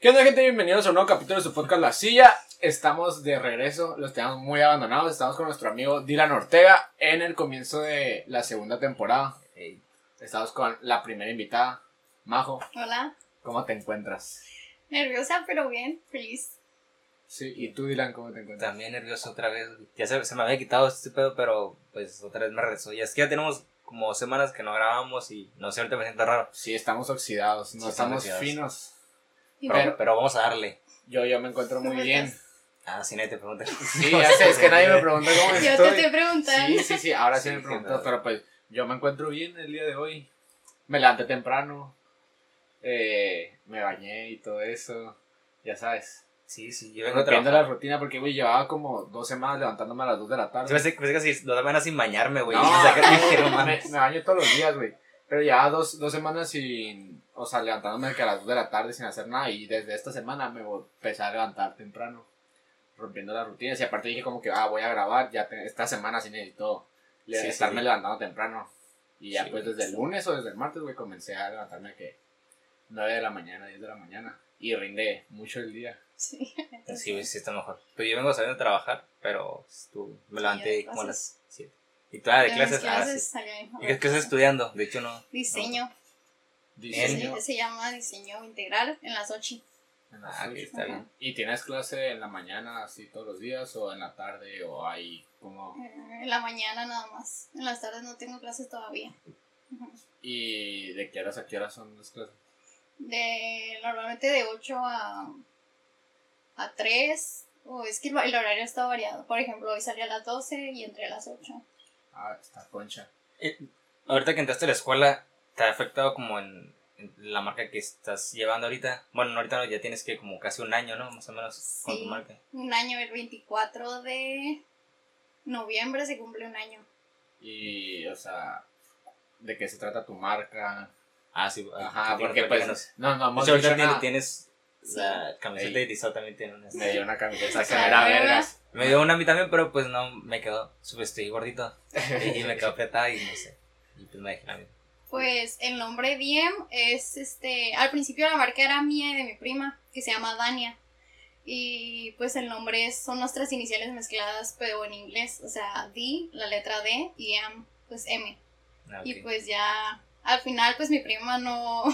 ¿Qué onda, gente? Bienvenidos a un nuevo capítulo de su podcast La Silla. Estamos de regreso, los tenemos muy abandonados. Estamos con nuestro amigo Dylan Ortega en el comienzo de la segunda temporada. Estamos con la primera invitada, Majo. Hola, ¿Cómo te encuentras? nerviosa pero bien, feliz. Sí, ¿y tú, Dylan, cómo te encuentras? También nervioso otra vez. Ya se, se me había quitado este pedo, pero pues otra vez me regresó. Y es que ya tenemos como semanas que no grabamos y no sé, ahorita me siento raro. Sí, estamos oxidados, no Sí, estamos estamos oxidados. finos. Pero, Pero- vamos a darle. Yo, yo me encuentro muy ¿Cómo bien. Ah, sí, nadie te pregunta. Sí, ya sé, es que nadie me pregunta cómo Yo estoy. te estoy preguntando. Sí, sí, sí, ahora sí me Sí, claro. pero pues yo me encuentro bien el día de hoy. Me levanté temprano, eh, me bañé y todo eso, ya sabes. Sí, sí, yo vengo Rompiendo la rutina porque, güey, llevaba como dos semanas levantándome a las 2 de la tarde. Sí, pensé, pensé que dos semanas sin bañarme, güey. No, no me baño todos los días, güey. Pero llevaba dos, dos semanas sin, o sea, levantándome que a las 2 de la tarde sin hacer nada. Y desde esta semana me empecé a levantar temprano, rompiendo las rutinas. Y aparte dije como que, ah, voy a grabar, ya te- esta semana sí necesito le- Sí, estarme sí. levantando temprano. Y ya Sí, pues desde el lunes o desde el martes, güey, comencé a levantarme que 9 de la mañana, 10 de la mañana. Y rinde mucho el día. Sí. Sí, está mejor. Pero yo vengo saliendo a trabajar, pero tú, me levanté ya, como a las 7. ¿Y tú ah, de mis clases? Ah, clases sí. ¿Y qué, estás estudiando? De hecho, no. Diseño. Diseño. Se, llama diseño integral en las 8. en la Ah, que está bien. ¿Y tienes clase en la mañana así todos los días o en la tarde o hay como... En la mañana nada más. En las tardes no tengo clases todavía. ¿Y de qué horas a qué horas son las clases? De, normalmente de 8 a, a 3. O es que el, el horario está variado. Por ejemplo, hoy salí a las 12 y entré a las 8. Ah, está concha. Ahorita que entraste a la escuela, ¿te ha afectado como en, en la marca que estás llevando ahorita? Bueno, no, ahorita no, ya tienes que como casi un año, ¿no? Más o menos con Sí. tu marca. Un año, el 24 de noviembre se cumple un año. Y, o sea, ¿de qué se trata tu marca? Ah, sí. Ajá, porque pues... No, no, hecho, ahorita tienes, tienes Sí. la camiseta de Tizao también tiene una. Me dio una camiseta que me era vergas. Me dio una a mí también, pero pues no me quedó. Estoy gordito. Y me quedó apretada y no sé. Y pues me dejé la misma. Pues el nombre Diem es este. Al principio la marca era mía y de mi prima, que se llama Dania. Y pues el nombre es- son nuestras iniciales mezcladas, pero en inglés. O sea, D, la letra D, y M, pues M. Ah, Y pues ya. Al final, pues mi prima no.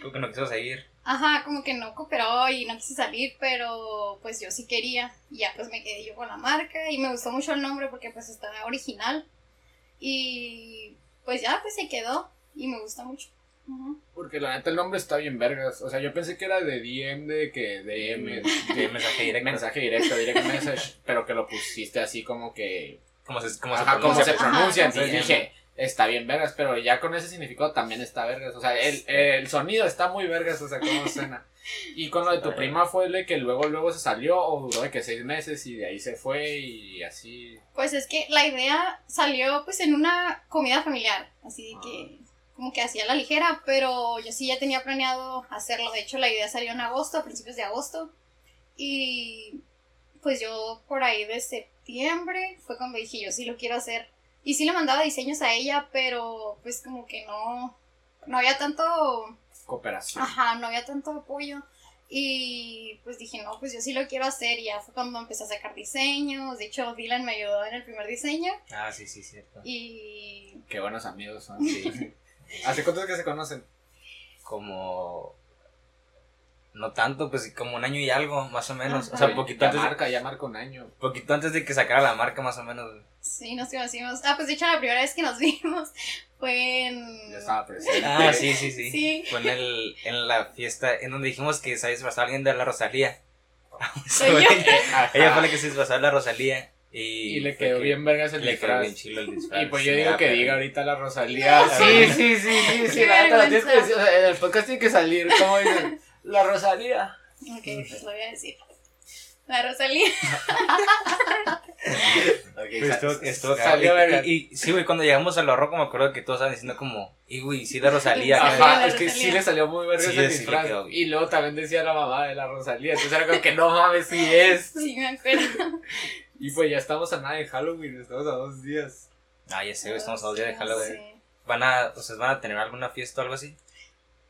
Creo que no quiso seguir. Ajá, como que no cooperó y no quise salir, pero pues yo sí quería. Y ya pues me quedé yo con la marca y me gustó mucho el nombre porque pues está original. Y pues ya pues se quedó y me gusta mucho. Porque la neta el nombre está bien vergas. O sea, yo pensé que era de DM, de que DM, De mensaje directo. mensaje directo, direct message, pero que lo pusiste así como que ¿Cómo se, Ajá, se cómo se pronuncia? pronuncia. Ajá, Entonces dije, está bien vergas, pero ya con ese significado también está vergas. O sea, el, el sonido está muy vergas, o sea, cómo suena. Y con lo de tu prima fue de que luego luego se salió o duró de que seis meses y de ahí se fue y así. Pues es que la idea salió pues en una comida familiar, así de que como que hacía la ligera, pero yo sí ya tenía planeado hacerlo. De hecho, la idea salió en agosto, a principios de agosto. Y pues yo por ahí de septiembre fue cuando dije, yo sí lo quiero hacer. Y sí le mandaba diseños a ella, pero pues como que no, no había tanto Cooperación. Ajá, no había tanto apoyo. Y pues dije, no, pues yo sí lo quiero hacer. Y ya fue cuando empecé a sacar diseños. De hecho, Dylan me ayudó en el primer diseño. Ah, sí, sí, cierto. Y Qué buenos amigos son. Sí. ¿Hace cuánto es que se conocen? Como. No tanto, pues como un año y algo, más o menos. O sea, poquito ya antes, de, marca, ya marca un año. poquito antes de que sacara la marca, más o menos. sí, nos conocimos. Ah, pues de hecho, la primera vez que nos vimos fue en. Ya estaba presente. Ah, sí, sí, sí. Sí. Fue en, el, en la fiesta en donde dijimos que se disfrazaba alguien de la Rosalía. Soy yo. Ella fue la que se disfrazó de la Rosalía. Y, Y le quedó que- bien vergas el Le quedó disfraz. bien chilo el disfraz. Y pues yo Sí, digo que diga ahorita la Rosalía. No. Sí, sí, sí, sí, sí. Qué La neta, lo tienes que vergüenza. decir. O sea, en el podcast tiene que salir. ¿Cómo dicen? La Rosalía. Ok, pues lo voy a decir. La Rosalía. Pues estuvo, estuvo Salió y- y, y sí, güey, cuando llegamos al Barroco me acuerdo que todos estaban diciendo como, y güey, sí la Rosalía. Ajá. acá". Ajá, la es que sí le salió muy verga Sí, ese sí le disfraz. quedó bien. y luego también decía la mamá de la Rosalía. Entonces era como que no mames, sí es. Sí, me acuerdo. Y pues ya estamos a nada de Halloween, estamos a dos días. Ah, ya sé, güey, estamos a dos días de Halloween. Sí. ¿Van a, o sea, van a tener alguna fiesta o algo así?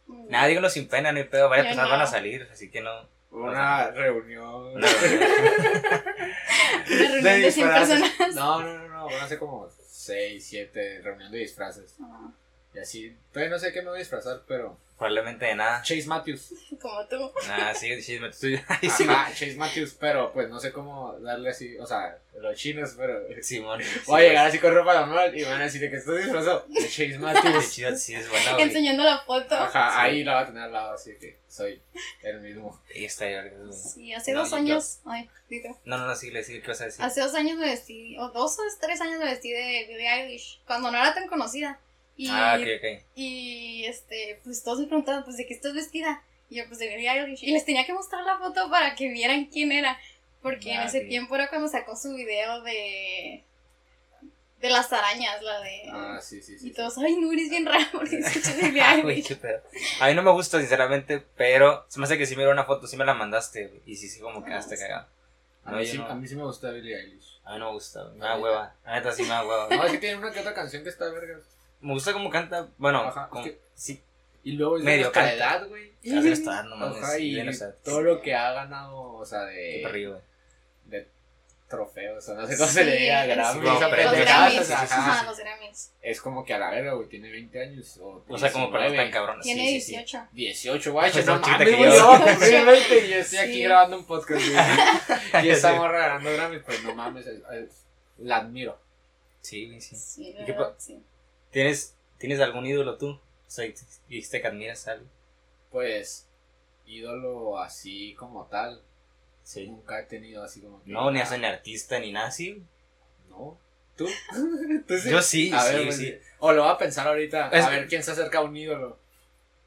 Nada, díganlo sin pena, no hay pedo. Varias Yo personas no. van a salir, así que no. Una reunión. Una reunión de 100 disfraces. personas. No, no, no, no, van a ser como 6, 7 reunión de disfraces. Ah, Y así, todavía no sé qué me voy a disfrazar, pero. Probablemente de nada. Chase Matthews. Como tú. Nada, sí, estoy. Ay, sí, Ajá, Chase Matthews, pero pues no sé cómo darle así, o sea, los chinos, pero. Simón. Voy a llegar así con ropa normal y van a decir de que estoy disfrazado de Chase Qué Matthews. chido, sí, es buena, güey. Enseñando la foto. Ajá, Sí. ahí la va a tener al lado, así que soy el mismo. Y está ahí, güey. Sí, hace No, dos yo- años. Ay, dito. No, no, no, sí, le sí, ¿qué vas a decir? Hace dos años me vestí, o dos o tres años me vestí de Billie Eilish, cuando no era tan conocida. Y, Ah, ok, ok. y este, pues todos me preguntaban, pues, ¿de qué estás vestida? Y yo, pues, de Billie Eilish. Y les tenía que mostrar la foto para que vieran quién era. Porque en Ah, ese tiempo era cuando sacó su video de... De las arañas, la de... Ah, sí, sí, sí. y todos, ay, no, eres bien raro porque escuchas Billie Eilish. qué pedo. A mí no me gusta, sinceramente, pero se me hace que si miro una foto, sí me la mandaste, güey. Y sí, sí, como que Ah, sí. cagado. A No, mí, sí, no. a mí sí me gusta Billie Eilish. A mí no me gusta. Me da hueva. La neta sí me da hueva. No, es que tiene una que otra canción que está verga. Me gusta cómo canta, bueno, Ajá, como- es que- sí, Y luego es Medio de edad, güey. estar, no mames. Ajá, sí, y bien, o sea, todo lo que ha ganado, o sea, Qué de, perrillo, güey. de trofeos, o no sé cómo se le Sí, diga, sí, Grammys, sí, o como Los pendejadas, Grammys. ajá. Los Grammys. Es como que a la verga, güey, tiene 20 años. O, O sea, como para no 19. tan cabrón. Tiene sí, sí, sí. 18. 18, guay, Pues no no, mames, güey, yo. no, cumplí 20 y yo estoy aquí Sí. grabando un podcast, güey. Y esta Sí. morra ganando Grammys, pues no mames, es- es- la admiro. Sí, güey, sí. Sí, ¿Y qué verdad, pa- sí. ¿Tienes, ¿Tienes algún ídolo tú? O sea, dijiste que admiras a alguien. Pues, ídolo así como tal, Sí. nunca he tenido así como que. No, ni hacen artista ni así. No. ¿Tú? ¿Tú sí? Yo sí, A sí, ver, pues, sí. O lo voy a pensar ahorita, Es- a ver quién se acerca a un ídolo.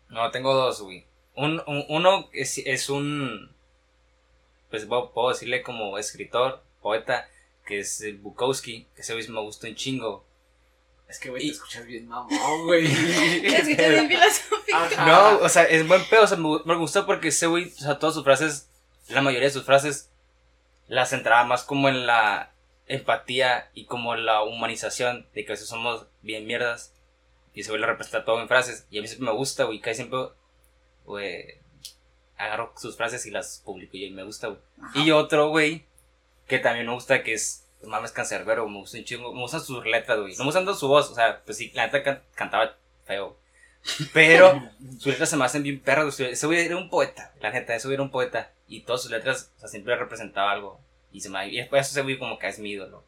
No, tengo dos, güey. Un, un- uno es, es un. Pues puedo, decirle como escritor, poeta, que es el Bukowski, que ese güey me gusta un chingo. Es que, güey, Y- te escuchas bien mamón, güey. Es que te bien filosófico. Ajá. No, o sea, es buen pedo, o sea, me, me gusta porque ese güey, o sea, todas sus frases, la mayoría de sus frases, las centraba más como en la empatía y como la humanización de que a veces somos bien mierdas. Y ese güey lo representa todo en frases. Y a mí siempre me gusta, güey, casi siempre, güey, agarro sus frases y las publico y me gusta, güey. Y otro, güey, que también me gusta, que es, pues mames, cancerbero, me gusta un chingo, me gustan sus letras, güey. No me gusta tanto su voz, o sea, pues sí, la neta can- cantaba feo. Pero sus letras se me hacen bien perras. Ese güey era un poeta, la neta, ese güey era un poeta. Y todas sus letras, o sea, siempre representaba algo. Y se me y después ese güey como que es mi ídolo.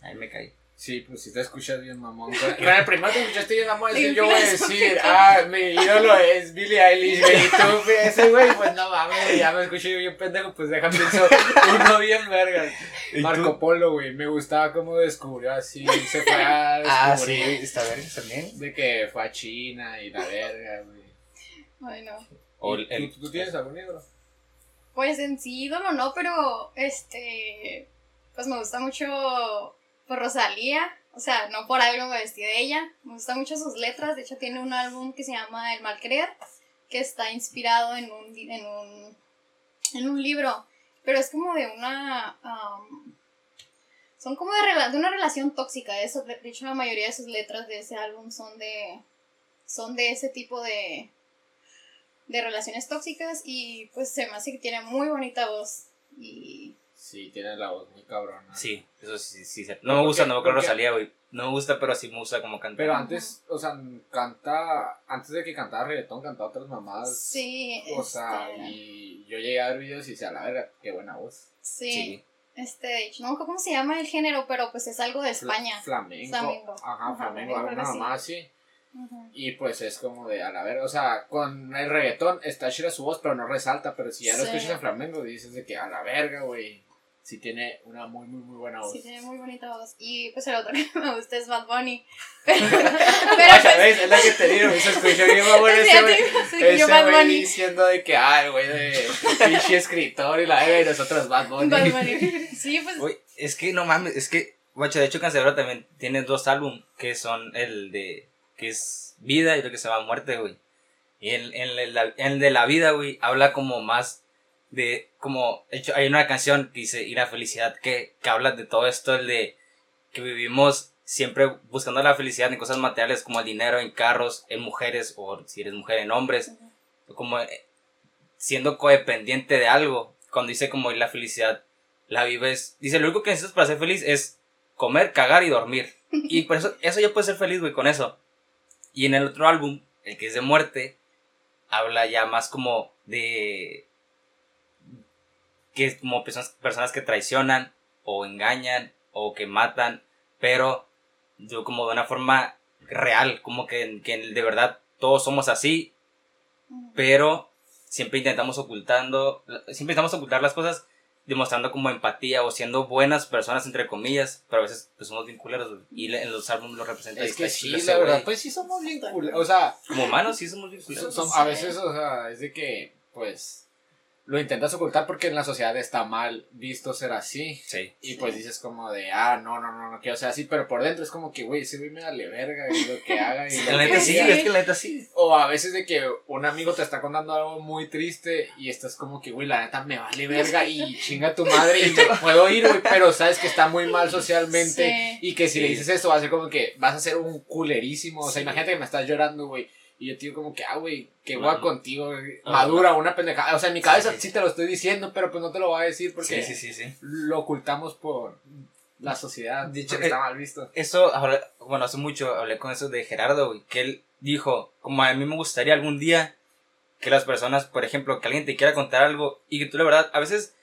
Ahí me caí. Sí, pues si te escuchas bien mamón. El primero que escuchaste bien mamón, yo voy a decir, ah, mi ídolo es Billie Eilish, güey. Y tú, ese güey, pues no mames, ya me escuché yo bien pendejo, pues déjame pienso uno bien verga. ¿Y Marco tú? Polo, güey, me gustaba cómo descubrió así, se fue a Ah, sí, descubrir está bien también. de que fue a China y la verga, güey. Bueno, O ¿Y el, el- ¿Tú, tú tienes algún ídolo? pues en sí ídolo no, pero este, pues me gusta mucho por Rosalía, o sea, no por algo me vestí de ella, me gustan mucho sus letras, de hecho tiene un álbum que se llama El Mal Creer, que está inspirado en un, en un, en un libro, pero es como de una, son como de, de una relación tóxica, eso, de hecho la mayoría de sus letras de ese álbum son de, son de ese tipo de, de relaciones tóxicas. Y pues se me hace que tiene muy bonita voz. Y Sí, tiene la voz muy cabrona. Sí, eso sí, sí, sí. No me gusta, Porque- no me acuerdo porque- Rosalía, güey. No me gusta, pero sí me gusta como canta. Pero antes, o sea, canta, antes de que cantara reggaetón, cantaba otras mamadas. sí, O sea, este, y yo llegué a ver videos y decía, la verga, qué buena voz. sí, Sí. este, no me acuerdo cómo se llama el género, pero pues es algo de España. Flamenco. Flamenco. Ajá, Ajá, flamenco, mamá así. Ujú. Y pues es como de, a la verga, o sea, con el reggaetón está chida su voz, pero no resalta. Pero si ya lo Sí. escuchas en flamenco, dices de que a la verga, güey. Sí tiene una muy, muy, muy buena voz. Sí, tiene muy bonita voz. Y pues el otro que me gusta es Bad Bunny. Pero, Guacha, pues, ¿ves? Es la que te digo, se escuchó bien Sí, ese güey. Ese diciendo de que, ah, el güey de pinche escritor y la y nosotros Bad Bunny. Bad Bunny. Sí, pues Güey, es que no mames, es que, guacha, de hecho Cancerbero también tiene dos álbumes que son el de, que es Vida y lo que se llama Muerte, güey. Y el, el, el, el de la vida, güey, habla como más de, como, hecho, hay una canción que dice, y la felicidad, que, que habla de todo esto, el de que vivimos siempre buscando la felicidad en cosas materiales como el dinero, en carros, en mujeres, o si eres mujer, en hombres, como eh, siendo codependiente de algo. Cuando dice como la felicidad la vives, dice, lo único que necesitas para ser feliz es comer, cagar y dormir. Y por eso, eso ya puedes ser feliz, güey, con eso. Y en el otro álbum, el que es de muerte, habla ya más como de que como personas, personas que traicionan o engañan o que matan, pero yo como de una forma real, como que, que de verdad todos somos así, pero siempre intentamos ocultando, siempre intentamos ocultar las cosas demostrando como empatía o siendo buenas personas entre comillas, pero a veces pues, somos bien culeros y en los álbumes lo representan. Es que sí, la verdad, pues sí somos bien culeros, o sea, como humanos sí somos bien culeros. a veces, o sea, es de que pues lo intentas ocultar porque en la sociedad está mal visto ser así. Sí. Y pues dices como de, ah, no, no, no, no quiero ser así, pero por dentro es como que, güey, ese güey me vale verga y lo que haga. Y la neta sí, es que la neta sí. O a veces de que un amigo te está contando algo muy triste y estás como que, güey, la neta me vale verga y chinga tu madre y me puedo ir, güey, pero sabes que está muy mal socialmente y que si le dices esto va a ser como que vas a ser un culerísimo. O sea, imagínate que me estás llorando, güey y yo digo como que, ah, güey, qué guay contigo, madura, una pendejada. O sea, en mi cabeza sí, te lo estoy diciendo, pero pues no te lo voy a decir porque lo ocultamos por la sociedad. Dicho, está mal visto. Eso, bueno, hace mucho hablé con eso de Gerardo, güey, que él dijo, como a mí me gustaría algún día que las personas, por ejemplo, que alguien te quiera contar algo y que tú la verdad, a veces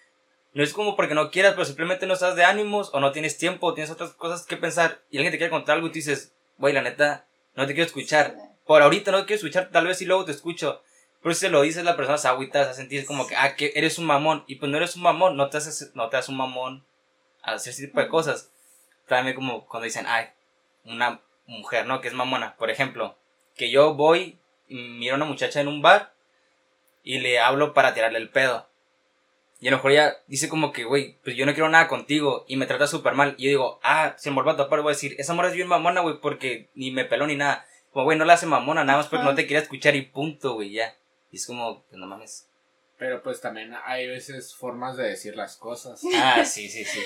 no es como porque no quieras, pero simplemente no estás de ánimos o no tienes tiempo o tienes otras cosas que pensar y alguien te quiere contar algo y tú dices, güey, la neta, no te quiero escuchar por ahorita no quiero escuchar, tal vez si luego te escucho. Pero si se lo dices, la persona se agüita, se sentir como que, ah, que eres un mamón. Y pues no eres un mamón, no te haces, no te haces un mamón a hacer ese tipo de cosas. También como cuando dicen, ay, una mujer, ¿no? Que es mamona. Por ejemplo, que yo voy y miro a una muchacha en un bar y le hablo para tirarle el pedo. Y a lo mejor ella dice como que, güey, pues yo no quiero nada contigo y me trata súper mal. Y yo digo, ah, si me vuelvo a topar, voy a decir, esa morra es bien mamona, güey, porque ni me peló ni nada. Como, güey, no la hace mamona, nada más porque no te quería escuchar y punto, güey, ya. Y es como, pues no mames. Pero pues también hay veces formas de decir las cosas. Ah, sí, sí, sí.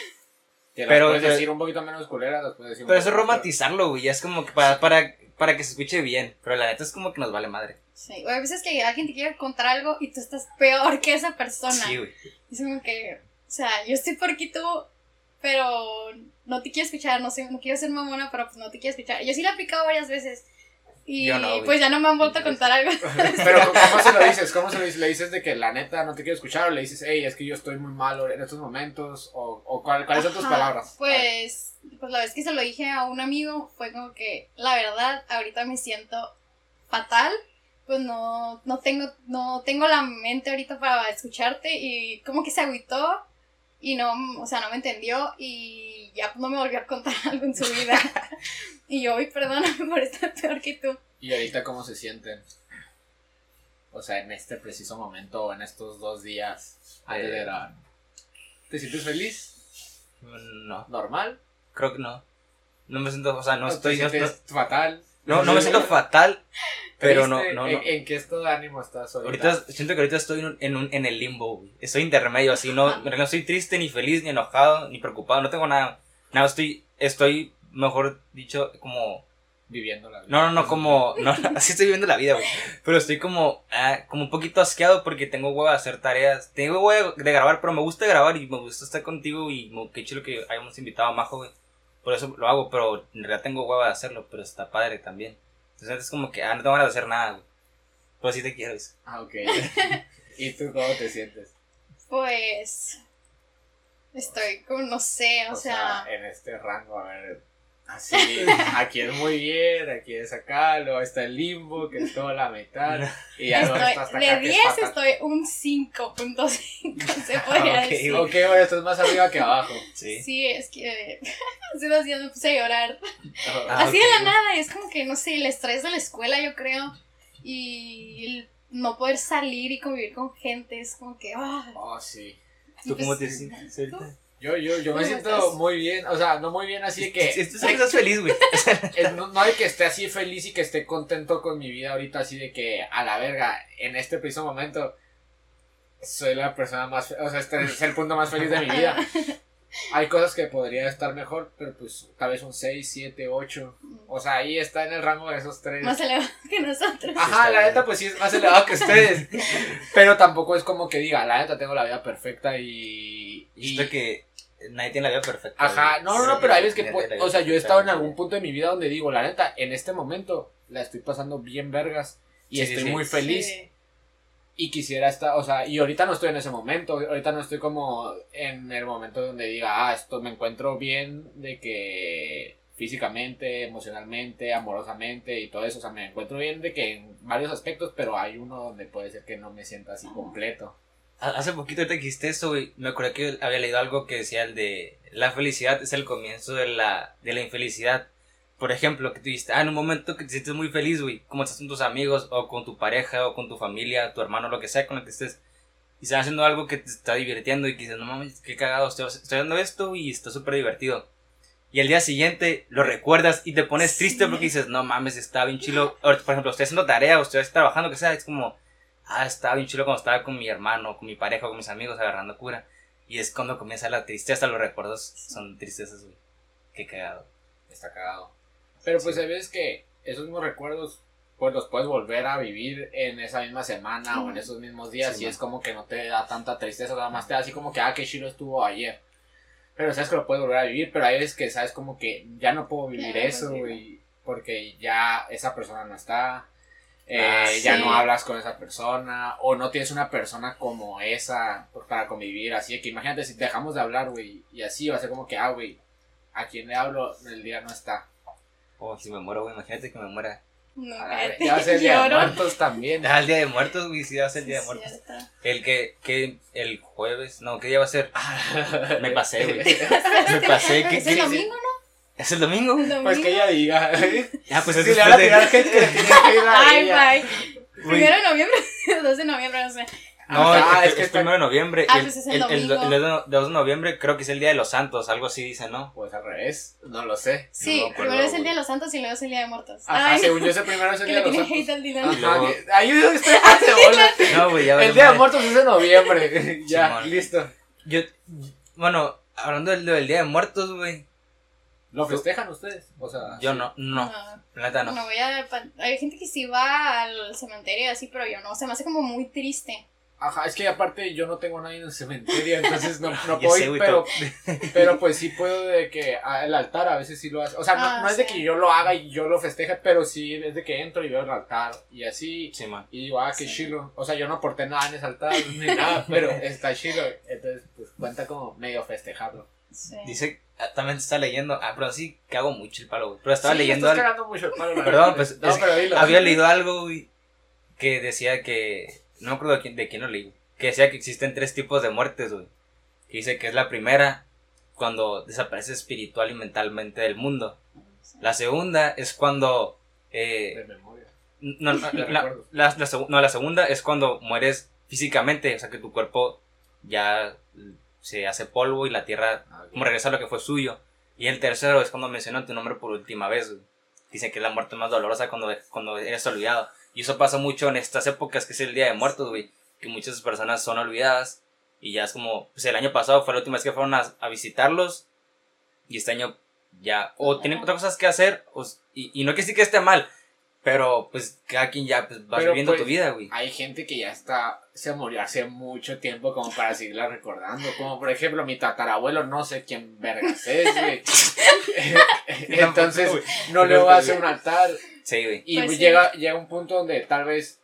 pero puedes decir un poquito menos culera, las puedes decir Pero eso es romantizarlo, güey, ya es como que para, para, para que se escuche bien. Pero la neta es como que nos vale madre. Sí, güey, a veces que alguien te quiere contar algo y tú estás peor que esa persona. Sí, güey. Es como que, o sea, yo estoy por aquí tú, pero no te quiero escuchar, no sé, no quiero ser mamona, pero pues no te quiero escuchar. Yo sí lo he aplicado varias veces. Y pues ya no me han vuelto a contar algo. Pero ¿cómo se lo dices? ¿Cómo se lo dices? ¿Le dices de que la neta no te quiero escuchar o le dices, hey, es que yo estoy muy malo en estos momentos? ¿O, o cuáles son tus palabras? Pues, pues la vez que se lo dije a un amigo fue como que, la verdad, ahorita me siento fatal. Pues no, no tengo, no tengo la mente ahorita para escucharte y como que se agüitó y no, o sea, no me entendió y ya no me volvió a contar algo en su vida. y yo, uy, perdóname por estar peor que tú. ¿Y ahorita cómo se sienten? O sea, en este preciso momento o en estos dos días antes de grabar. ¿Te sientes feliz? No. ¿Normal? Creo que no. No me siento, o sea, no, estoy... ¿Te sientes fatal? No, no me siento fatal, pero no, no, ¿En, qué estado de ánimo estás ahorita? ahorita? Siento que ahorita estoy en, un, en el limbo, güey. Estoy intermedio, así, no, no estoy triste, ni feliz, ni enojado, ni preocupado, no tengo nada. Nada, estoy, estoy, mejor dicho, como... Viviendo la vida. No, no, no, como, no, así estoy viviendo la vida, güey. Pero estoy como, ah, como un poquito asqueado porque tengo huevo de hacer tareas. Tengo huevo de grabar, pero me gusta grabar y me gusta estar contigo y qué chido que hayamos invitado a Majo, güey. Por eso lo hago, pero en realidad tengo huevo de hacerlo, pero está padre también. Entonces es como que, ah, no tengo ganas de hacer nada, güey. Pero sí te quiero. Eso. Ah, ok. ¿Y tú cómo te sientes? Pues. Estoy como, no sé, o, sea, En este rango, a ver. Así, aquí es muy bien, aquí es acá, luego está el limbo, que es toda la mitad. Y ya estoy, está hasta De 10 estoy un 5.5, se podría okay, decir. Ok, bueno, estás más arriba que abajo. Sí, sí es que hace dos días me puse a llorar. Ah, Así de la nada, es como que, no sé, el estrés de la escuela, yo creo. Y el no poder salir y convivir con gente, es como que. Oh, sí. ¿Tú cómo te sientes yo, yo, yo me siento muy bien, o sea, no muy bien así de que... estás feliz, güey. no, no, hay que esté así feliz y que esté contento con mi vida ahorita, así de que a la verga, en este preciso momento, soy la persona más, o sea, este es el punto más feliz de mi vida. hay cosas que podría estar mejor, pero pues tal vez un 6, 7, 8. O sea, ahí está en el rango de esos tres. Más elevado que nosotros. Ajá, la neta, pues sí es más elevado que ustedes. Pero tampoco es como que diga, la neta tengo la vida perfecta y. Y que nadie tiene la vida perfecta. Ajá, no, no, no, pero hay veces que, pues, o sea, yo he estado en algún punto de mi vida donde digo, la neta, en este momento la estoy pasando bien vergas y Sí, estoy sí. muy feliz Sí. y quisiera estar, o sea, y ahorita no estoy en ese momento, ahorita no estoy como en el momento donde diga, ah, esto me encuentro bien de que físicamente, emocionalmente, amorosamente y todo eso, o sea, me encuentro bien de que en varios aspectos, pero hay uno donde puede ser que no me sienta así completo. Ha- Hace poquito te dijiste eso, güey. Me acuerdo que había leído algo que decía el de la felicidad es el comienzo de la, de la infelicidad. Por ejemplo, que tú dijiste, ah, en un momento que te sientes muy feliz, güey, como estás con tus amigos, o con tu pareja, o con tu familia, tu hermano, lo que sea con el que estés, y estás haciendo algo que te está divirtiendo y que dices, no mames, qué cagado, estoy, estoy haciendo esto y está súper divertido. Y al día siguiente lo recuerdas y te pones Sí. triste porque dices, no mames, estaba bien chilo. Por ejemplo, estoy haciendo tarea o estoy trabajando, que sea, es como, ah, estaba bien chilo cuando estaba con mi hermano, con mi pareja, con mis amigos agarrando cura. Y es cuando comienza la tristeza, los recuerdos son tristezas, güey. Qué cagado. Está cagado. Pero pues Sí. veces que esos mismos recuerdos pues los puedes volver a vivir en esa misma semana o en esos mismos días Sí, y man. es como que no te da tanta tristeza, nada más te da así como que, ah, qué chido estuvo ayer. Pero sabes que lo puedes volver a vivir, pero hay veces que sabes como que ya no puedo vivir eso, güey, porque ya esa persona no está, eh, Ah, ya sí. no hablas con esa persona o no tienes una persona como esa para convivir, así que imagínate si dejamos de hablar, güey, y así va a ser como que, ah, güey, a quien le hablo el día no está. Oh, si me muero, güey, imagínate que me muera. No, A la cállate, vez, Ya va a ser el día de muertos también. Ah, el día de muertos, güey, sí va a ser el día de muertos. cierto. El que, que, el jueves, no, ¿qué día va a ser? Me pasé, güey. Me pasé, ¿qué, Es el qué- domingo, ¿no? ¿Es el domingo? El domingo. Pues que ella diga. Ah, pues si es le van a después de- hate, que le tiene que ir a Ay, ella. bye. Primero de noviembre, 2 de noviembre, no sé. No, Ajá, es, es que es primero de noviembre. Ah, y pues es el el, domingo. el, el 2 de noviembre creo que es el Día de los Santos, algo así dice, ¿no? Pues al revés, no lo sé. Sí, No me acuerdo, primero es el. Día de los Santos y luego es el Día de Muertos. Ajá, Ay, según yo ese primero es el que día le de los santos. hate al Dylan. Ajá, luego- ahí estoy hace bola. No, güey, ya El día de muertos es en noviembre. ya, Simón. listo. Yo, bueno, hablando del, del Día de Muertos, güey. ¿Lo festejan ustedes? O sea, Yo no, no, la neta no. no voy a. Hay gente que sí va al cementerio y así, pero yo no. Se me hace como muy triste. Ajá, es que aparte yo no tengo nadie en el cementerio, entonces no, no puedo sé, ir, pero, pero pues sí puedo de que el altar a veces sí lo hace. O sea, no, Ah, no es de que yo lo haga y yo lo festeje, pero sí es de que entro y veo el altar y así. Sí, man. Y digo, ah, qué Sí. chilo. O sea, yo no aporté nada en ese altar ni nada, pero está chilo. Entonces, pues cuenta como medio festejarlo. Sí. Dice, ah, también está leyendo, ah, pero sí cago mucho el palo, güey. Pero estaba Sí, leyendo estás algo. mucho el palo, la Perdón, pues, No, es- pero dilo. Había leído algo, güey, que decía que. No me acuerdo de quién, de quién lo leí. Que decía que existen tres tipos de muertes, güey. Que dice que es la primera, cuando desaparece espiritual y mentalmente del mundo. La segunda es cuando. De Eh, memoria. no, no, De la, recuerdos. la- la segu- no, la segunda es cuando mueres físicamente, o sea que tu cuerpo ya se hace polvo y la tierra como regresa a lo que fue suyo. Y el tercero es cuando mencionan tu nombre por última vez. güey. Dicen que es la muerte más dolorosa cuando, cuando eres olvidado. Y eso pasa mucho en estas épocas que es el Día de Muertos, güey. Que muchas personas son olvidadas. Y ya es como, pues el año pasado fue la última vez que fueron a, a visitarlos. Y este año ya, o tienen otras cosas que hacer. o y, y no que sí que esté mal. Pero pues cada quien ya pues, va Pero, viviendo pues, tu vida, güey. Hay gente que ya está, se murió hace mucho tiempo como para seguirla recordando. Como por ejemplo mi tatarabuelo, no sé quién vergas es, güey. Entonces no le voy a hacer un altar. Sí, güey. Y Pues sí. llega, llega un punto donde tal vez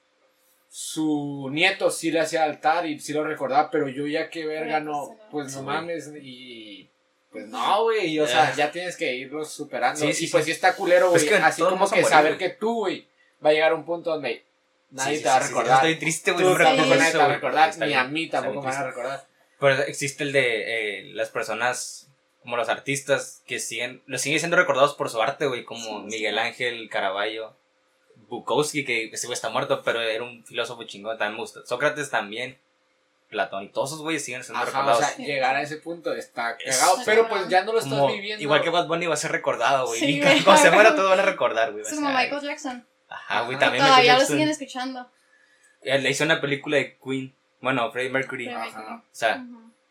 su nieto sí le hacía altar y sí lo recordaba, pero yo ya que verga no, pues, no. pues mames y pues no, güey, o sea, Ya. ya tienes que irlos superando. Sí, sí, y pues sí. está culero, güey, así como que morir, saber que tú, güey, va a llegar a un punto donde nadie te va a recordar. Estoy triste, güey. No me tampoco nadie te va a recordar, ni a mí tampoco me van a recordar. Pero existe el de eh, las personas, como los artistas, que siguen, los siguen siendo recordados por su arte, güey, como. Miguel Ángel, Caravaggio, Bukowski, que ese güey está muerto, pero era un filósofo chingón, también me gusta. Sócrates también, Platón, y todos esos güeyes siguen siendo Ajá, o recordados. sea, llegar a ese punto está Es- cagado, pero pues ya no lo estás Como- viviendo. igual que Bad Bunny va a ser recordado, güey. Sí, y cuando se muera todos van a recordar, güey. Es como Michael Jackson. Ajá, güey, también Todavía Michael lo siguen escuchando. Eh, Le hizo una película de Queen, bueno, Freddie Mercury. Ajá. O sea.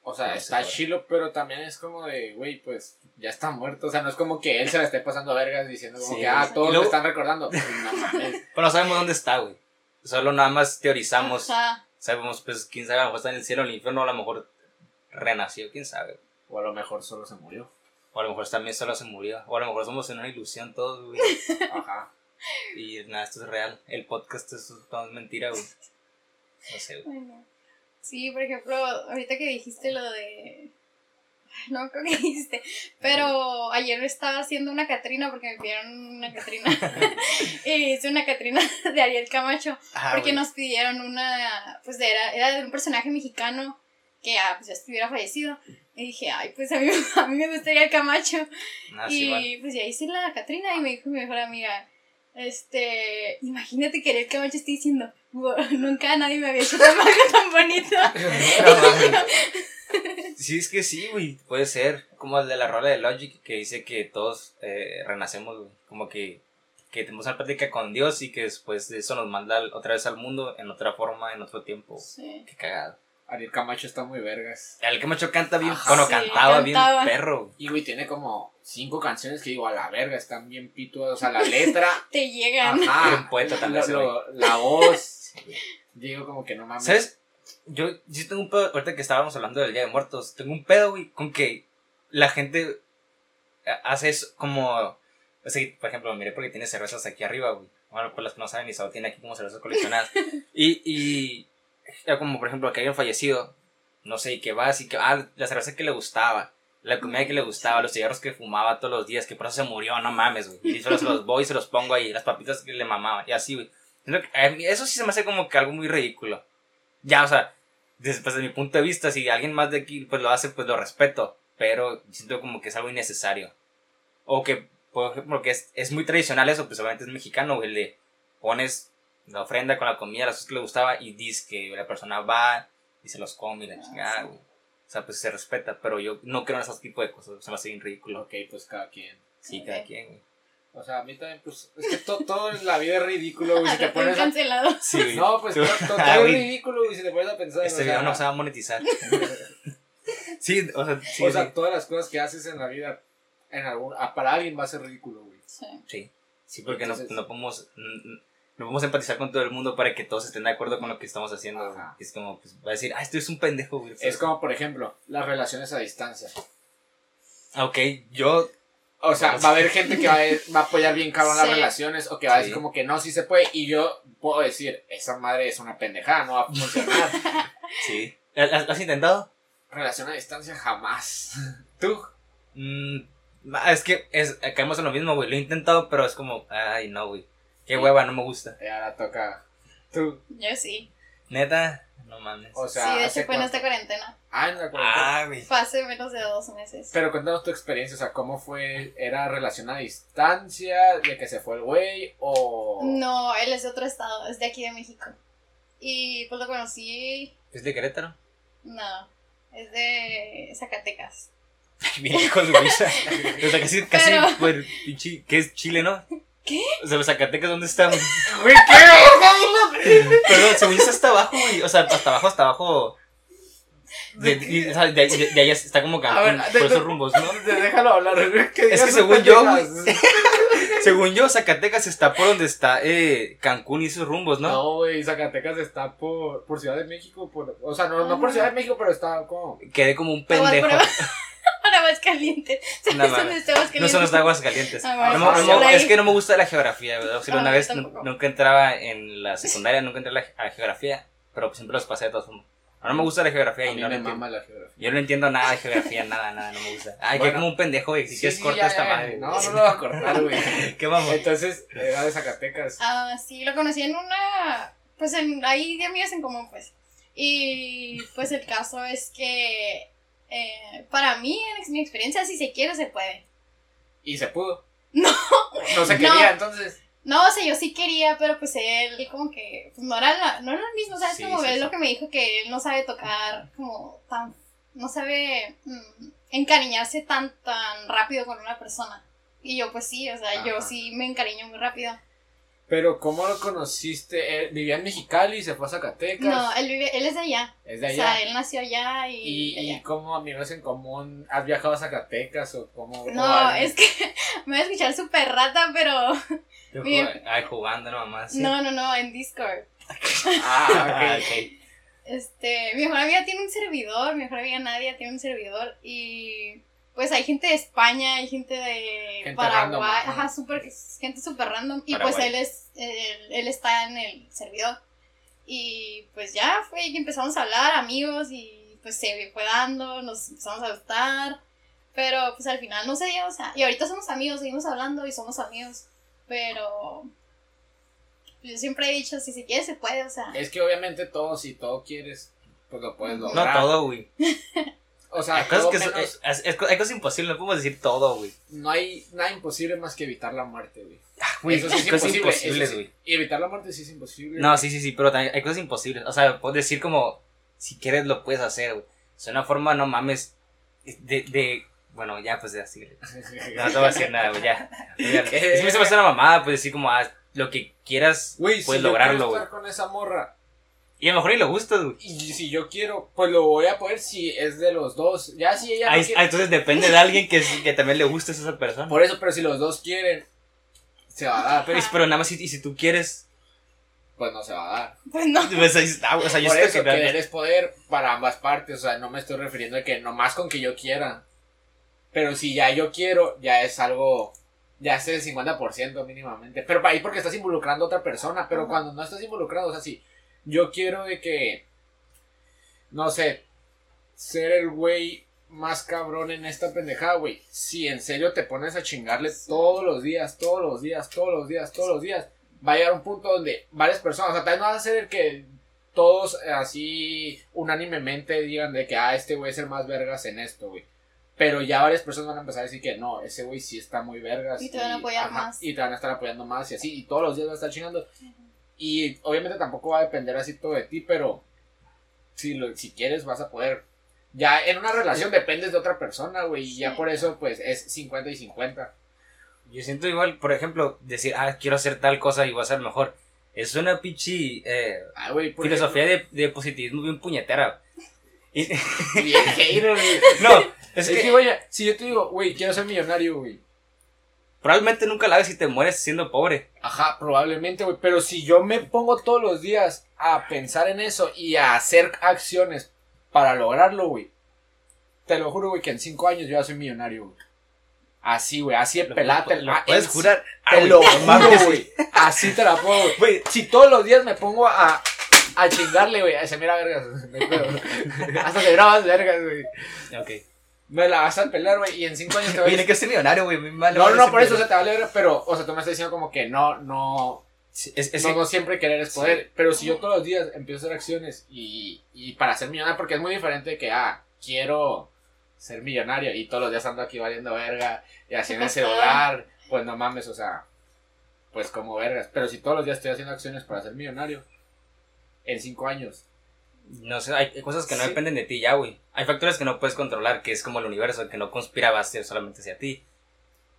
O sea, está chilo, pero también es como de, güey, pues ya está muerto. O sea, no es como que él se la esté pasando vergas diciendo como Sí, que, ah, todos me están recordando. Pues, no. Pero no sabemos dónde está, güey. Solo nada más teorizamos. Ajá. Sabemos, pues, quién sabe, a lo mejor está en el cielo o en el infierno, a lo mejor renació, quién sabe. O a lo mejor solo se murió. O a lo mejor también solo se murió. O a lo mejor somos en una ilusión todos, güey. Ajá. Y nada, esto es real. El podcast es, todo es mentira, güey. No sé, güey. Bueno. Sí, por ejemplo, ahorita que dijiste lo de. No creo que dijiste. Pero ayer estaba haciendo una Catrina porque me pidieron una Catrina. y hice una Catrina de Ariel Camacho. Ah, Porque nos pidieron una. Pues era, era de un personaje mexicano que ah, pues ya estuviera fallecido. Y dije, ay, pues a mí, a mí me gustaría el Camacho. Ah, y sí, pues ya hice la Catrina y me dijo mi mejor amiga, este, imagínate que el Camacho esté diciendo, "Wow, nunca nadie me había hecho tan algo tan bonito. Sí, es que sí, güey. Puede ser. Como el de la rola de Logic que dice que todos eh, renacemos, güey. Como que, que tenemos una práctica con Dios y que después de eso nos manda otra vez al mundo en otra forma, en otro tiempo. Sí. Qué cagado. Ariel Camacho está muy vergas. El que macho canta bien. Ajá. bueno, Sí, cantaba, cantaba. bien perro. Y, güey, tiene como cinco canciones que digo, a la verga, están bien pitudas. O sea, la letra. Te llegan. Ajá. Bien poeta también Lo- ese lo- la voz. Digo, como que no mames. ¿Sabes? Yo sí tengo un pedo, ahorita que estábamos hablando del Día de Muertos, tengo un pedo, güey, con que la gente hace eso como... O sea, por ejemplo, miré porque tiene cervezas aquí arriba, güey. Bueno, pues las que no saben, Isao tiene aquí como cervezas coleccionadas. y, y como, por ejemplo, que alguien fallecido, no sé, y que vas y que... Ah, la cerveza que le gustaba, la comida que le gustaba, los cigarros que fumaba todos los días, que por eso se murió, no mames, güey. Y solo se los voy y se los pongo ahí, las papitas que le mamaban, y así, güey. Eso sí se me hace como que algo muy ridículo. Ya, o sea, desde, pues, desde mi punto de vista, si alguien más de aquí pues lo hace, pues lo respeto. Pero siento como que es algo innecesario. O que, por ejemplo, que es, es muy tradicional eso, pues obviamente es mexicano, güey. Le pones la ofrenda con la comida, las cosas que le gustaba y dices que la persona va y se los come y la Ah, chingada, sí. O sea, pues se respeta, pero yo no creo en esos tipos de cosas, se me hace bien ridículo. Ok, pues cada quien. Sí, cada quien, güey. O sea, a mí también, pues, es que to- todo en la vida es ridículo, güey. Si te pones a... cancelado. Sí, güey. No, pues, to- to- todo Ah, es ridículo, güey, si te pones a pensar. Este o video sea, no se va a monetizar. sí, o sea, sí, o sea, sí. todas las cosas que haces en la vida, en algún, para alguien va a ser ridículo, güey. Sí. Sí, sí, porque Entonces- no, no podemos no podemos empatizar con todo el mundo para que todos estén de acuerdo con lo que estamos haciendo. güey. Es como, pues, va a decir, ah, esto es un pendejo, güey. Es como, por ejemplo, las relaciones a distancia. Ah, Ok, yo, O sea, va a haber gente que va a, va a apoyar bien cabrón las relaciones o que va a decir Sí. como que no, sí se puede. Y yo puedo decir, esa madre es una pendejada, no va a funcionar. sí. ¿Lo has, intentado? Relación a distancia jamás. ¿Tú? Mm, es que es, caemos en lo mismo, güey. Lo he intentado, pero es como, ay, no, güey. Qué hueva, no me gusta. Y ahora toca. ¿Tú? Yo sí. Neta, no mames. O sea, sí, de ¿hace hecho fue en esta cuarentena. Ah, en la cuarentena. Ah, güey. Fue hace menos de dos meses. Pero cuéntanos tu experiencia, o sea, ¿cómo fue? ¿Era relación a distancia? ¿De que se fue el güey? ¿O...? No, él es de otro estado, es de aquí de México. Y pues lo conocí, ¿Es de Querétaro? no, es de Zacatecas. Bien lejos, güey. O sea, casi, casi, Pero- pues, pinche- ¿qué es Chile, no? ¿Qué? O sea, los Zacatecas, ¿dónde están? Güey, ¿qué? Perdón, según yo está hasta abajo, güey. O sea, hasta abajo, hasta abajo. De, y, o sea, de, de- de allá está como ver, Cancún, de- por de- esos rumbos, ¿no? Déjalo hablar, güey. Es que según yo. Según yo, Zacatecas está por donde está eh, Cancún y sus rumbos, ¿no? No, güey, Zacatecas está por, por Ciudad de México. Por, o sea, no, no por Ciudad de México, pero está como... Quedé como un pendejo. Para más caliente. No, ¿Sabes mames. dónde está Aguascalientes? No son los de aguas calientes. Ah, No no ahí. es que no me gusta la geografía, ¿verdad? O sea, Ah, una yo vez nunca entraba en la secundaria, nunca entré a la, a la geografía, pero siempre los pasé de todas formas. No me gusta la geografía A y mí no me mama la geografía. Yo no entiendo nada de geografía, nada, nada, no me gusta. Ay, Bueno. que como un pendejo, güey. Si Sí, quieres sí, corta ya, esta ya. madre. No, no lo voy a cortar, güey. ¿Qué vamos? Entonces, era de Zacatecas. Ah, sí, lo conocí en una. Pues en, ahí de amigos en común, pues. Y pues el caso es que. eh, para mí, en mi experiencia, si se quiere, se puede. Y se pudo. No. No se No. quería, entonces. No, o sea, yo sí quería, pero pues él como que pues, no era la- no era el mismo, ¿sabes? Sí, como sí, él sí. lo que me dijo que él no sabe tocar como tan, no sabe mm, encariñarse tan, tan rápido con una persona. Y yo pues sí, o sea, yo sí me encariño muy rápido. Pero ¿cómo lo conociste? ¿Él ¿Vivía en Mexicali y se fue a Zacatecas? No, él, vive, él es de allá. Es de O allá. sea, él nació allá y. ¿Y, y cómo amigos en común? ¿Has viajado a Zacatecas o cómo? o No, es que me voy a escuchar súper rata, pero. Yo Ay, jugando, no, mamá. sí. No, no, no, en Discord. Ah, Ah, ok. ok. Este, mi mejor amiga tiene un servidor, mi mejor amiga Nadia tiene un servidor y pues hay gente de España, hay gente de Gente Paraguay, random, ajá. ajá, super, gente súper random y Paraguay. pues él es, él, él está en el servidor y pues ya fue que empezamos a hablar, amigos y pues se fue dando, nos empezamos a gustar, pero pues al final no se dio, o sea, y ahorita somos amigos, seguimos hablando y somos amigos, pero yo siempre he dicho, si se quiere se puede, o sea. Es que obviamente todo, si todo quieres, pues lo puedes No, No lograr. todo, güey. O sea, Hay cosas, que menos- es- es- hay cosas imposibles, no podemos decir todo, güey. no hay nada imposible más que evitar la muerte, güey. Güey, Eso sí es cosas imposible, imposibles, güey. Y evitar la muerte sí es imposible. No, sí, sí, sí, pero también hay cosas imposibles. O sea, puedes decir como, si quieres lo puedes hacer, güey. Es una forma, no mames, de, de, bueno, ya, pues, de así. No, no te voy a decir nada, güey, ya. Es que me hace una mamada, pues, decir como, ah, lo que quieras, Güey, puedes si yo lograrlo, quiero güey. estar con esa morra Y a lo mejor ni le gustas, güey. y si yo quiero, pues lo voy a poder si es de los dos. Ya si ella no quiere- ah, entonces depende de alguien que, que también le guste a esa persona. Por eso, pero si los dos quieren, se va a dar. Pero, pero nada más, si, y si tú quieres, Pues no se va a dar. Pues no. pues ahí está, o sea, yo Por siento eso, que querer es poder para ambas partes. O sea, no me estoy refiriendo a que nomás con que yo quiera. Pero si ya yo quiero, ya es algo. Ya es el 50% mínimamente. Pero ahí porque estás involucrando a otra persona. Pero Ajá. cuando no estás involucrado, o sea, si yo quiero de que. No sé. Ser el güey más cabrón en esta pendejada, güey. Si en serio te pones a chingarle todos los días, todos los días, todos los días, todos los días. Va a llegar un punto donde varias personas, o sea, tal vez no vas a ser el que todos así unánimemente digan de que, ah, este güey es el más vergas en esto, güey. Pero ya varias personas van a empezar a decir que no, ese güey sí está muy vergas. Y te van a apoyar más. Y te van a estar apoyando más y así. Y todos los días vas a estar chingando. Y obviamente tampoco va a depender así todo de ti, pero si, lo, si quieres vas a poder. Ya en una relación dependes de otra persona, güey. Y ya por eso, pues es 50 y 50. Yo siento igual, por ejemplo, decir, ah, quiero hacer tal cosa y voy a ser mejor. Es una pinche eh, Ah, filosofía de, de positivismo bien puñetera. Y- bien no, Es es, que, que, si yo te digo, güey, quiero ser millonario, güey. Probablemente nunca la hagas si te mueres siendo pobre. Ajá, probablemente, güey. Pero si yo me pongo todos los días a pensar en eso y a hacer acciones para lograrlo, güey. Te lo juro, güey, que en cinco años yo ya soy millonario, güey. Así, güey, así de Lo- pelate. lo ah, puedes en- jurar. Ah, Te lo juro, güey. Así te la pongo, güey. Si todos los días me pongo a, a chingarle, güey. Se mira vergas. pedo. Hasta te grabas vergas, güey. Ok. Me la vas a pelar, güey. Y en cinco años te voy a Oye, que ser millonario, güey, muy mal. No, no, por eso, o sea, te vale verga, pero, o sea, tú me estás diciendo como que no, no, Sí, es, es no, que- no siempre querer es poder. Pero si yo todos los días empiezo a hacer acciones y, y para ser millonario, porque es muy diferente de que, ah, quiero ser millonario y todos los días ando aquí valiendo verga y haciendo Ajá. celular, pues no mames, o sea, pues como vergas. Pero si todos los días estoy haciendo acciones para ser millonario, en cinco años, No sé, hay cosas que no Sí. dependen de ti ya, güey. Hay factores que no puedes controlar, que es como el universo, que no conspira va a ser solamente hacia ti.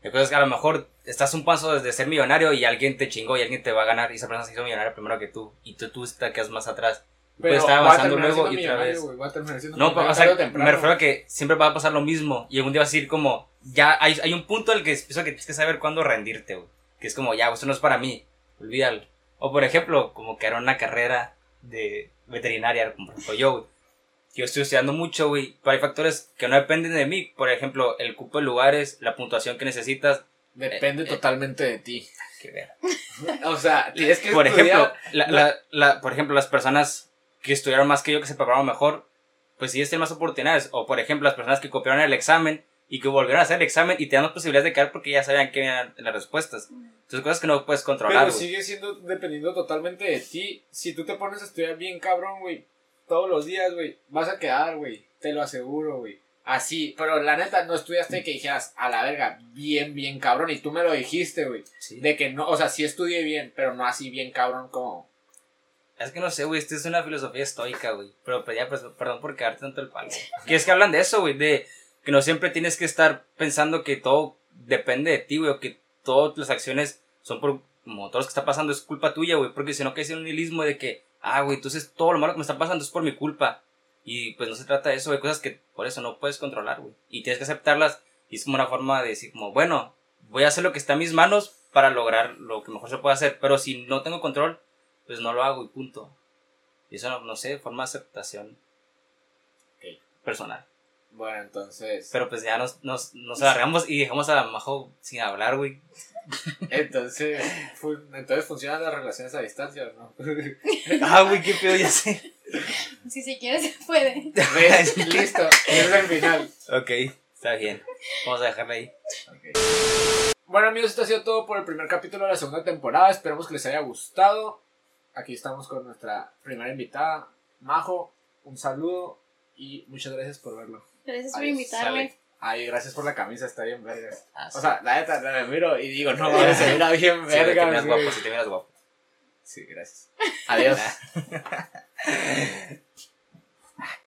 Hay cosas que a lo mejor estás un paso desde ser millonario y alguien te chingó y alguien te va a ganar y esa persona se hizo millonaria primero que tú y tú, tú te quedas más atrás. pero voy a avanzando luego y otra vez. a siendo No, o temprano. me refiero a que siempre va a pasar lo mismo y algún día vas a decir como, ya hay, hay un punto en el que pienso que tienes que saber cuándo rendirte, güey. Que es como, ya, esto no es para mí, olvídalo. O por ejemplo, como que era una carrera de veterinaria, como por ejemplo yo, güey. Yo estoy estudiando mucho, güey, pero hay factores que no dependen de mí. Por ejemplo, el cupo de lugares, la puntuación que necesitas. Depende eh, eh. totalmente de ti. Que ver. O sea, tienes que Por estudiar- ejemplo, la, la, la- por ejemplo, las personas que estudiaron más que yo, que se prepararon mejor, pues sí, tienen más oportunidades. O por ejemplo, las personas que copiaron el examen y que volvieron a hacer el examen y te dan más posibilidades de quedar porque ya sabían que eran las respuestas. Entonces, cosas que no puedes controlar, Pero güey. sigue siendo dependiendo totalmente de ti. Si tú te pones a estudiar bien cabrón, güey, todos los días, güey, vas a quedar, güey. Te lo aseguro, güey. Así, pero la neta no estudiaste que dijeras a la verga, bien, bien cabrón. Y tú me lo dijiste, güey. Sí. De que no, o sea, sí estudié bien, pero no así bien cabrón como. Es que no sé, güey, esta es una filosofía estoica, güey. Pero pues ya, pues, perdón por quedarte tanto el palo. que es que hablan de eso, güey, de que no siempre tienes que estar pensando que todo depende de ti, güey, o que todas las acciones son por como todo lo que está pasando es culpa tuya, güey, porque si no caes en un nihilismo de que, ah, güey, entonces todo lo malo que me está pasando es por mi culpa. Y pues no se trata de eso, hay cosas que por eso no puedes controlar, güey. Y tienes que aceptarlas y es como una forma de decir, como, bueno, voy a hacer lo que está en mis manos para lograr lo que mejor se puede hacer, pero si no tengo control, pues no lo hago y punto. Y eso, no, no sé, forma de aceptación Ok. personal. Bueno, entonces. Pero pues ya nos, nos, nos alargamos y dejamos a la Majo sin hablar, güey. Entonces, entonces funcionan las relaciones a distancia, ¿o ¿no? Ah, güey, qué pedo, ya sé. Si se quiere, se puede. ¿Ves? Listo. Es el final. Ok, está bien. Vamos a dejarla ahí. Bueno amigos, esto ha sido todo por el primer capítulo de la segunda temporada. Esperemos que les haya gustado. Aquí estamos con nuestra primera invitada, Majo. Un saludo y muchas gracias por verlo. Gracias por invitarme. sale. Ay, gracias por la camisa, está bien verga. Ah, O sea, la neta, la miro y digo, no, se mira bien sí, güey, te miras guapo, sí te miras guapo. Sí, gracias. Adiós.